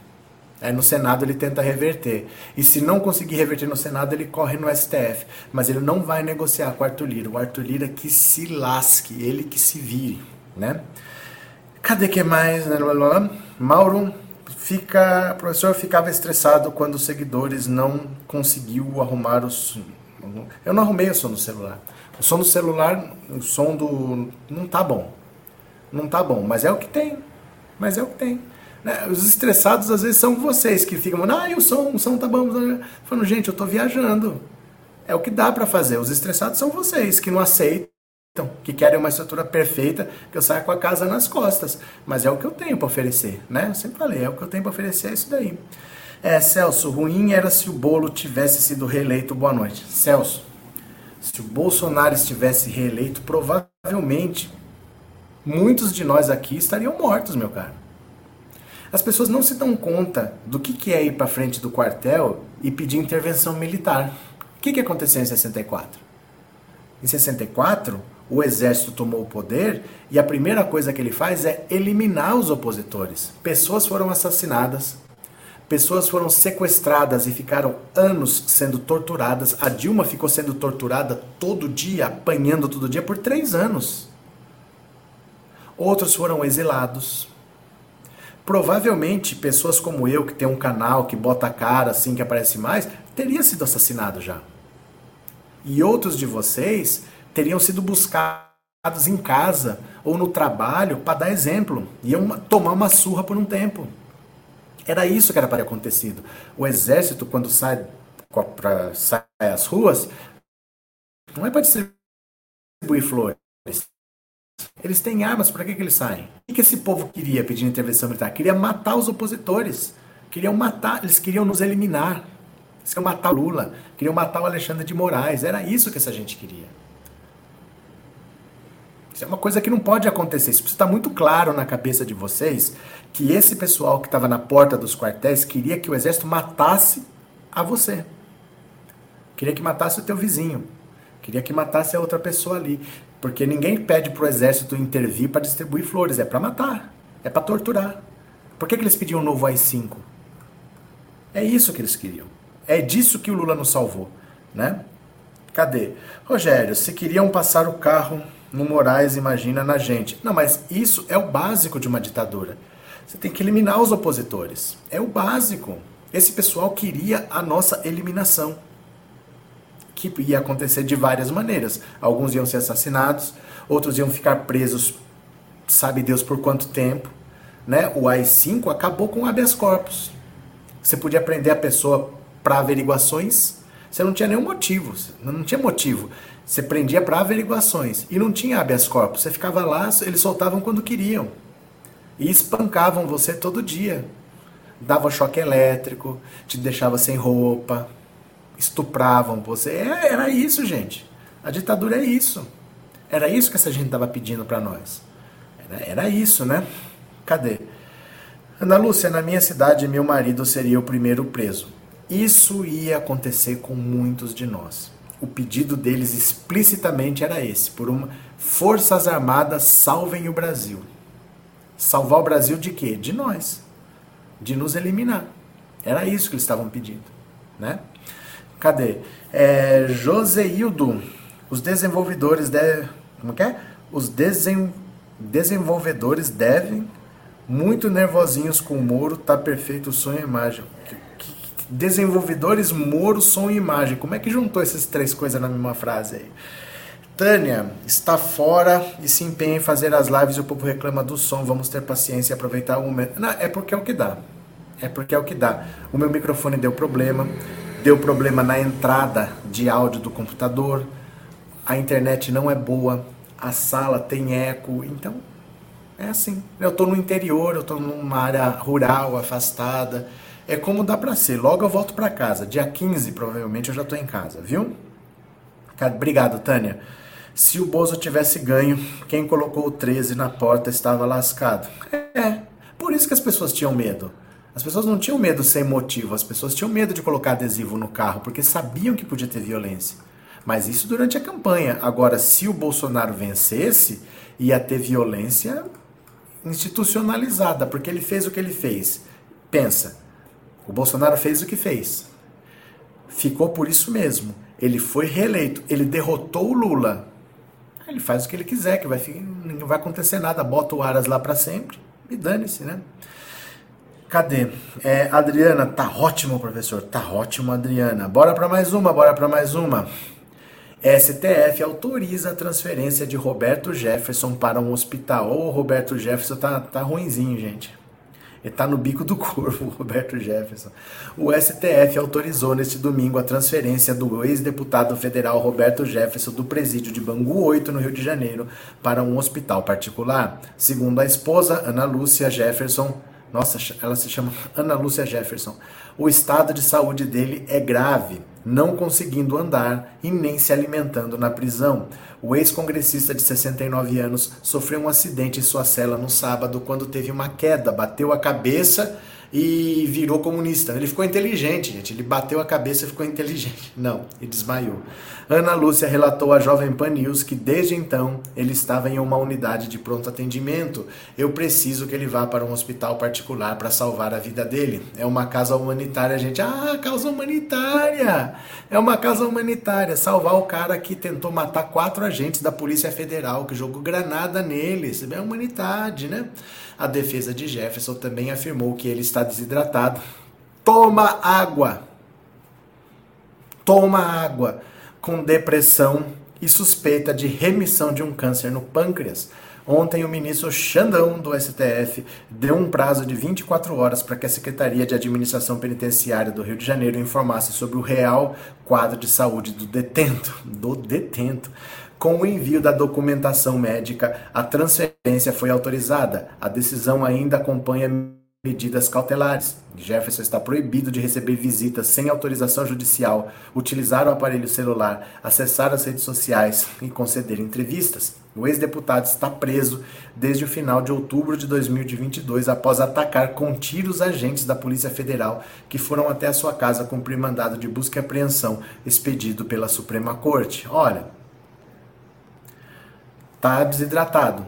Aí no Senado ele tenta reverter. E se não conseguir reverter no Senado, ele corre no STF. Mas ele não vai negociar com o Arthur Lira. O Arthur Lira que se lasque, ele que se vire, né? Cadê que mais? Mauro fica, o professor ficava estressado quando os seguidores não conseguiu arrumar os eu não arrumei o som do celular. O som do celular, o som do não tá bom. Não tá bom, mas é o que tem. Mas é o que tem. Né? Os estressados às vezes são vocês que ficam, ah, o som, o som tá bom. Falando, gente, eu tô viajando. É o que dá para fazer. Os estressados são vocês que não aceitam, que querem uma estrutura perfeita, que eu saia com a casa nas costas. Mas é o que eu tenho para oferecer, né? Eu sempre falei, é o que eu tenho para oferecer, é isso daí. É, Celso, ruim era se o bolo tivesse sido reeleito. Boa noite. Celso, se o Bolsonaro estivesse reeleito, provavelmente muitos de nós aqui estariam mortos, meu cara. As pessoas não se dão conta do que, que é ir para frente do quartel e pedir intervenção militar. O que, que aconteceu em 64? Em 64, o exército tomou o poder e a primeira coisa que ele faz é eliminar os opositores. Pessoas foram assassinadas, pessoas foram sequestradas e ficaram anos sendo torturadas. A Dilma ficou sendo torturada todo dia, apanhando todo dia por três anos. Outros foram exilados. Provavelmente pessoas como eu, que tem um canal que bota a cara assim que aparece mais, teria sido assassinado já. E outros de vocês teriam sido buscados em casa ou no trabalho para dar exemplo. Iam tomar uma surra por um tempo. Era isso que era para ter acontecido. O exército, quando sai para sai às ruas, não é para distribuir flores. Eles têm armas, para que, que eles saem? O que esse povo queria pedindo intervenção militar? Queria matar os opositores. Queriam matar, eles queriam nos eliminar. Eles queriam matar o Lula, queriam matar o Alexandre de Moraes. Era isso que essa gente queria. Isso é uma coisa que não pode acontecer. Isso está muito claro na cabeça de vocês que esse pessoal que estava na porta dos quartéis queria que o exército matasse a você. Queria que matasse o teu vizinho. Queria que matasse a outra pessoa ali. Porque ninguém pede para o exército intervir para distribuir flores, é para matar, é para torturar. Por que, que eles pediam um novo AI-5? É isso que eles queriam. É disso que o Lula nos salvou, né? Cadê? Rogério, se queriam passar o carro no Moraes, imagina na gente. Não, mas isso é o básico de uma ditadura. Você tem que eliminar os opositores. É o básico. Esse pessoal queria a nossa eliminação que ia acontecer de várias maneiras. Alguns iam ser assassinados, outros iam ficar presos, sabe Deus por quanto tempo. Né? O AI-5 acabou com o habeas corpus. Você podia prender a pessoa para averiguações, você não tinha nenhum motivo, não tinha motivo. Você prendia para averiguações e não tinha habeas corpus. Você ficava lá, eles soltavam quando queriam. E espancavam você todo dia. Dava choque elétrico, te deixava sem roupa, estupravam você. É, era isso, gente. A ditadura é isso. Era isso que essa gente estava pedindo para nós. Era, era, isso, né? Cadê? Ana Lúcia, na minha cidade, meu marido seria o primeiro preso. Isso ia acontecer com muitos de nós. O pedido deles explicitamente era esse: por uma Forças Armadas salvem o Brasil. Salvar o Brasil de quê? De nós. De nos eliminar. Era isso que eles estavam pedindo, né? Cadê? É, Joseildo, os desenvolvedores devem. Como que é? Os desen, desenvolvedores devem. Muito nervosinhos com o Moro, tá perfeito som e imagem. Que, que, desenvolvedores, Moro, som e imagem. Como é que juntou essas três coisas na mesma frase aí? Tânia está fora e se empenha em fazer as lives e o povo reclama do som. Vamos ter paciência e aproveitar o momento. Não, é porque é o que dá. É porque é o que dá. O meu microfone deu problema deu problema na entrada de áudio do computador, a internet não é boa, a sala tem eco, então é assim. Eu estou no interior, eu estou numa área rural, afastada. É como dá para ser. Logo eu volto para casa. Dia 15, provavelmente, eu já estou em casa, viu? Obrigado, Tânia. Se o Bozo tivesse ganho, quem colocou o 13 na porta estava lascado. É, por isso que as pessoas tinham medo. As pessoas não tinham medo sem motivo, as pessoas tinham medo de colocar adesivo no carro porque sabiam que podia ter violência. Mas isso durante a campanha. Agora, se o Bolsonaro vencesse, ia ter violência institucionalizada, porque ele fez o que ele fez. Pensa, o Bolsonaro fez o que fez. Ficou por isso mesmo. Ele foi reeleito, ele derrotou o Lula. Ele faz o que ele quiser, que vai, não vai acontecer nada, bota o Aras lá para sempre e dane-se, né? Cadê? É, Adriana, tá ótimo, professor. Tá ótimo, Adriana. Bora para mais uma, bora para mais uma. STF autoriza a transferência de Roberto Jefferson para um hospital. Ô, oh, Roberto Jefferson tá, tá ruinzinho, gente. Ele tá no bico do corvo, Roberto Jefferson. O STF autorizou neste domingo a transferência do ex-deputado federal Roberto Jefferson do presídio de Bangu 8, no Rio de Janeiro, para um hospital particular. Segundo a esposa, Ana Lúcia Jefferson, nossa, ela se chama Ana Lúcia Jefferson. O estado de saúde dele é grave. não conseguindo andar e nem se alimentando na prisão. O ex-congressista de 69 anos sofreu um acidente em sua cela no sábado quando teve uma queda, bateu a cabeça e virou comunista. Ele ficou inteligente, gente. Ele bateu a cabeça e ficou inteligente. Não, e desmaiou. Ana Lúcia relatou à Jovem Pan News que desde então ele estava em uma unidade de pronto atendimento. Eu preciso que ele vá para um hospital particular para salvar a vida dele. É uma casa humanitária, gente. Ah, causa humanitária! É uma casa humanitária. Salvar o cara que tentou matar quatro agentes da Polícia Federal, que jogou granada neles. É humanidade, né? A defesa de Jefferson também afirmou que ele está desidratado. Toma água. Toma água. Com depressão e suspeita de remissão de um câncer no pâncreas. Ontem, o ministro Xandão do STF deu um prazo de 24 horas para que a Secretaria de Administração Penitenciária do Rio de Janeiro informasse sobre o real quadro de saúde do detento. Do detento. Com o envio da documentação médica, a transferência foi autorizada. A decisão ainda acompanha medidas cautelares. Jefferson está proibido de receber visitas sem autorização judicial, utilizar o aparelho celular, acessar as redes sociais e conceder entrevistas. O ex-deputado está preso desde o final de outubro de 2022 após atacar com tiros agentes da Polícia Federal que foram até a sua casa cumprir mandado de busca e apreensão expedido pela Suprema Corte. Olha, Tá desidratado.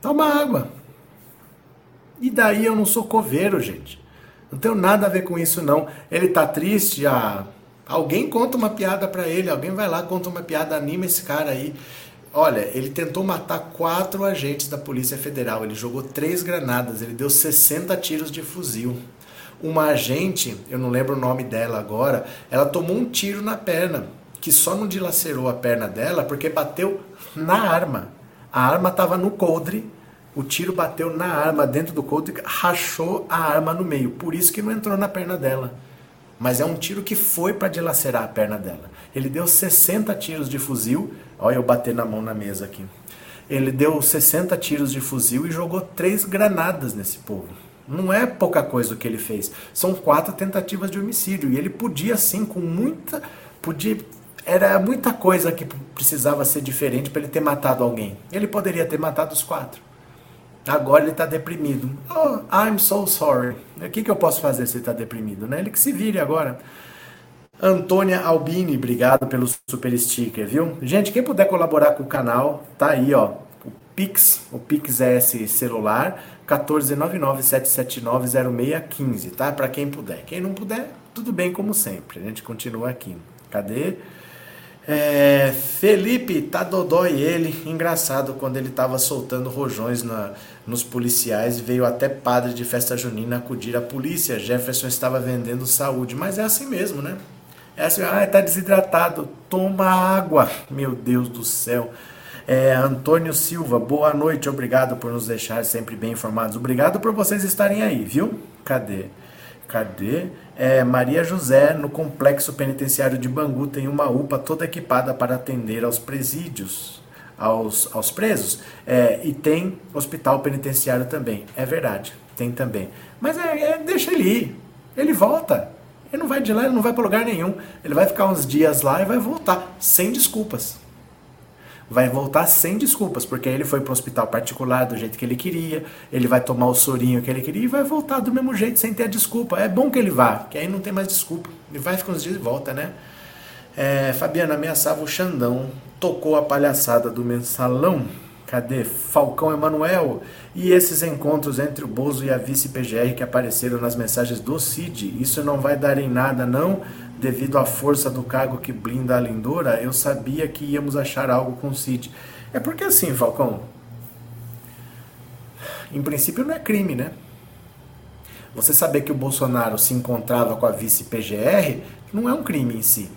Toma água. E daí eu não sou coveiro, gente. Não tenho nada a ver com isso não. Ele tá triste, ah, alguém conta uma piada para ele, alguém vai lá conta uma piada, anima esse cara aí. Olha, ele tentou matar quatro agentes da Polícia Federal. Ele jogou três granadas, ele deu 60 tiros de fuzil. Uma agente, eu não lembro o nome dela agora, ela tomou um tiro na perna, que só não dilacerou a perna dela porque bateu na arma. A arma estava no coldre, o tiro bateu na arma dentro do coldre, rachou a arma no meio. Por isso que não entrou na perna dela. Mas é um tiro que foi para dilacerar a perna dela. Ele deu 60 tiros de fuzil. Olha eu bater na mão na mesa aqui. Ele deu 60 tiros de fuzil e jogou três granadas nesse povo. Não é pouca coisa o que ele fez. São quatro tentativas de homicídio. E ele podia, sim, com muita. Podia era muita coisa que precisava ser diferente para ele ter matado alguém. Ele poderia ter matado os quatro. Agora ele está deprimido. Oh, I'm so sorry. O que, que eu posso fazer se ele está deprimido? Né? Ele que se vire agora. Antônia Albini, obrigado pelo super sticker, viu? Gente, quem puder colaborar com o canal, tá aí, ó. O Pix, o Pix é esse celular, 14997790615, tá? Para quem puder. Quem não puder, tudo bem como sempre. A gente continua aqui. Cadê? É, Felipe tá dodói ele, engraçado quando ele tava soltando rojões na, nos policiais veio até padre de festa junina acudir a polícia. Jefferson estava vendendo saúde, mas é assim mesmo, né? É assim, ah, tá desidratado, toma água, meu Deus do céu. É, Antônio Silva, boa noite, obrigado por nos deixar sempre bem informados. Obrigado por vocês estarem aí, viu? Cadê? Cadê? É, Maria José, no complexo penitenciário de Bangu, tem uma UPA toda equipada para atender aos presídios, aos, aos presos. É, e tem hospital penitenciário também. É verdade, tem também. Mas é, é, deixa ele ir. Ele volta. Ele não vai de lá, ele não vai para lugar nenhum. Ele vai ficar uns dias lá e vai voltar, sem desculpas vai voltar sem desculpas, porque ele foi para o hospital particular do jeito que ele queria, ele vai tomar o sorinho que ele queria e vai voltar do mesmo jeito, sem ter a desculpa. É bom que ele vá, que aí não tem mais desculpa. Ele vai ficar uns dias e volta, né? É, Fabiana ameaçava o Xandão, tocou a palhaçada do mensalão. Cadê? Falcão Emanuel. E esses encontros entre o Bozo e a vice-PGR que apareceram nas mensagens do Cid, isso não vai dar em nada, não devido à força do cargo que blinda a lindora, eu sabia que íamos achar algo com o Cid. É porque assim, Falcão, em princípio não é crime, né? Você saber que o Bolsonaro se encontrava com a vice-PGR não é um crime em si.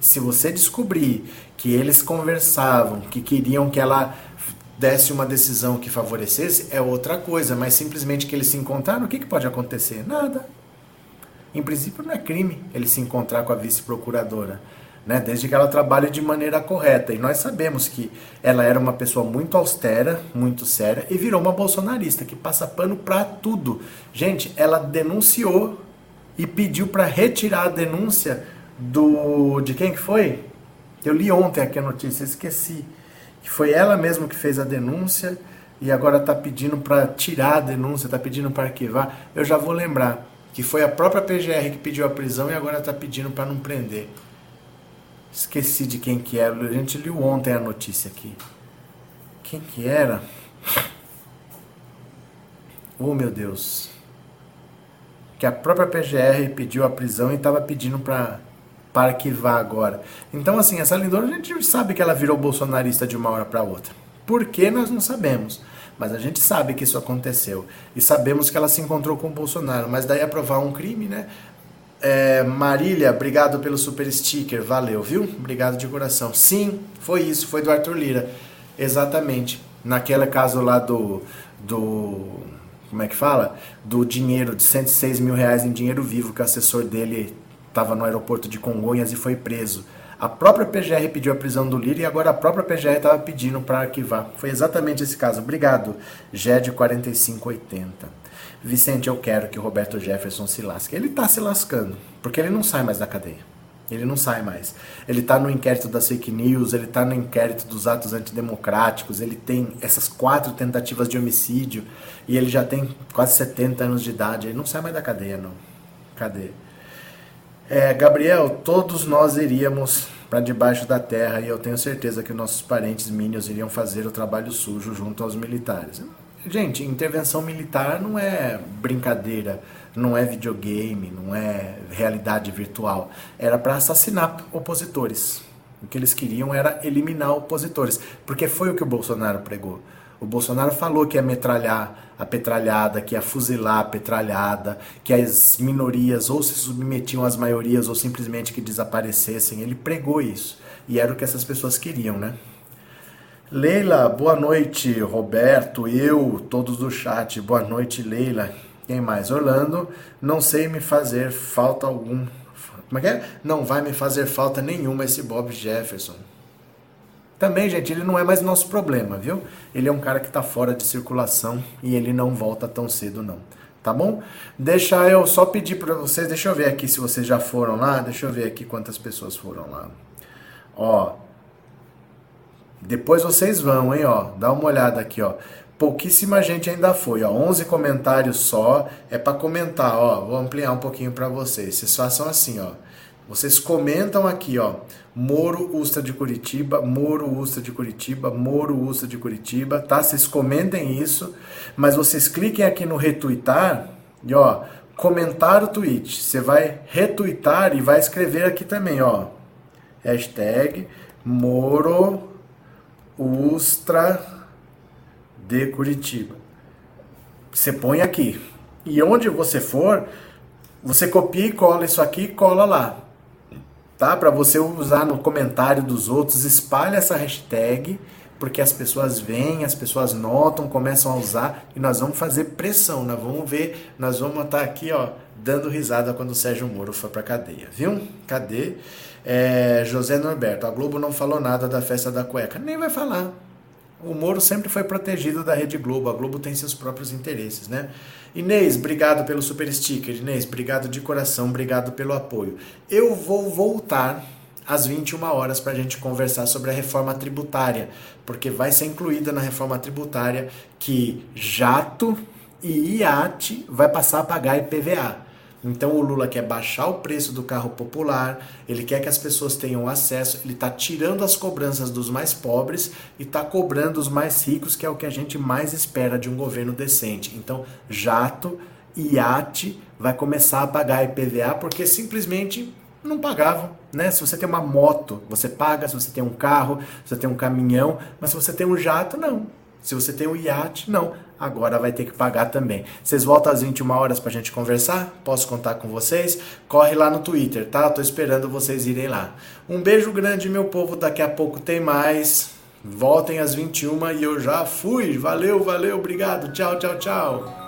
Se você descobrir que eles conversavam, que queriam que ela desse uma decisão que favorecesse, é outra coisa, mas simplesmente que eles se encontraram, o que, que pode acontecer? Nada. Em princípio, não é crime ele se encontrar com a vice-procuradora, né? desde que ela trabalhe de maneira correta. E nós sabemos que ela era uma pessoa muito austera, muito séria, e virou uma bolsonarista que passa pano para tudo. Gente, ela denunciou e pediu para retirar a denúncia do de quem que foi? Eu li ontem aqui a notícia, esqueci. Que foi ela mesma que fez a denúncia e agora está pedindo para tirar a denúncia, está pedindo para arquivar. Eu já vou lembrar que foi a própria PGR que pediu a prisão e agora está pedindo para não prender. Esqueci de quem que era. A gente liu ontem a notícia aqui. Quem que era? Oh meu Deus. Que a própria PGR pediu a prisão e estava pedindo para para arquivar agora. Então assim, essa Lindora a gente sabe que ela virou bolsonarista de uma hora para outra. Por que nós não sabemos? Mas a gente sabe que isso aconteceu. E sabemos que ela se encontrou com o Bolsonaro. Mas daí aprovar um crime, né? É, Marília, obrigado pelo super sticker, valeu, viu? Obrigado de coração. Sim, foi isso, foi do Arthur Lira. Exatamente. Naquele caso lá do. do como é que fala? Do dinheiro, de 106 mil reais em dinheiro vivo, que o assessor dele estava no aeroporto de Congonhas e foi preso. A própria PGR pediu a prisão do Lira e agora a própria PGR estava pedindo para arquivar. Foi exatamente esse caso. Obrigado, GED 4580. Vicente, eu quero que o Roberto Jefferson se lasque. Ele está se lascando, porque ele não sai mais da cadeia. Ele não sai mais. Ele está no inquérito das fake news, ele está no inquérito dos atos antidemocráticos, ele tem essas quatro tentativas de homicídio e ele já tem quase 70 anos de idade. Ele não sai mais da cadeia, não. Cadê? É, Gabriel, todos nós iríamos para debaixo da terra e eu tenho certeza que nossos parentes minions iriam fazer o trabalho sujo junto aos militares. Gente, intervenção militar não é brincadeira, não é videogame, não é realidade virtual. Era para assassinar opositores. O que eles queriam era eliminar opositores, porque foi o que o Bolsonaro pregou. O Bolsonaro falou que ia metralhar a petralhada, que ia fuzilar a petralhada, que as minorias ou se submetiam às maiorias ou simplesmente que desaparecessem. Ele pregou isso. E era o que essas pessoas queriam, né? Leila, boa noite. Roberto, eu, todos do chat. Boa noite, Leila. Quem mais? Orlando, não sei me fazer falta algum. Como é que é? Não vai me fazer falta nenhuma esse Bob Jefferson. Também, gente, ele não é mais nosso problema, viu? Ele é um cara que está fora de circulação e ele não volta tão cedo, não. Tá bom? Deixa eu só pedir para vocês, deixa eu ver aqui se vocês já foram lá, deixa eu ver aqui quantas pessoas foram lá. Ó, depois vocês vão, hein, ó. Dá uma olhada aqui, ó. Pouquíssima gente ainda foi, ó. 11 comentários só. É para comentar, ó. Vou ampliar um pouquinho para vocês. Vocês façam assim, ó. Vocês comentam aqui, ó. Moro Ustra de Curitiba, Moro Ustra de Curitiba, Moro Ustra de Curitiba, tá? Vocês comentem isso, mas vocês cliquem aqui no retweetar e ó, comentar o tweet. Você vai retweetar e vai escrever aqui também, ó. Hashtag Moro Ustra de Curitiba. Você põe aqui. E onde você for, você copia e cola isso aqui e cola lá. Tá? Para você usar no comentário dos outros, espalha essa hashtag, porque as pessoas veem, as pessoas notam, começam a usar e nós vamos fazer pressão, nós vamos ver, nós vamos estar aqui, ó, dando risada quando o Sérgio Moro for para cadeia, viu? Cadê? É, José Norberto, a Globo não falou nada da festa da cueca. Nem vai falar. O Moro sempre foi protegido da Rede Globo. A Globo tem seus próprios interesses, né? Inês, obrigado pelo super sticker. Inês, obrigado de coração, obrigado pelo apoio. Eu vou voltar às 21 horas para a gente conversar sobre a reforma tributária, porque vai ser incluída na reforma tributária que jato e iate vai passar a pagar IPVA. Então o Lula quer baixar o preço do carro popular, ele quer que as pessoas tenham acesso, ele está tirando as cobranças dos mais pobres e está cobrando os mais ricos, que é o que a gente mais espera de um governo decente. Então, jato, iate vai começar a pagar IPVA porque simplesmente não pagavam, né? Se você tem uma moto, você paga, se você tem um carro, se você tem um caminhão, mas se você tem um jato, não. Se você tem um iate, não agora vai ter que pagar também. Vocês voltam às 21 horas pra gente conversar? Posso contar com vocês? Corre lá no Twitter, tá? Tô esperando vocês irem lá. Um beijo grande, meu povo. Daqui a pouco tem mais. Voltem às 21 e eu já fui. Valeu, valeu, obrigado. Tchau, tchau, tchau.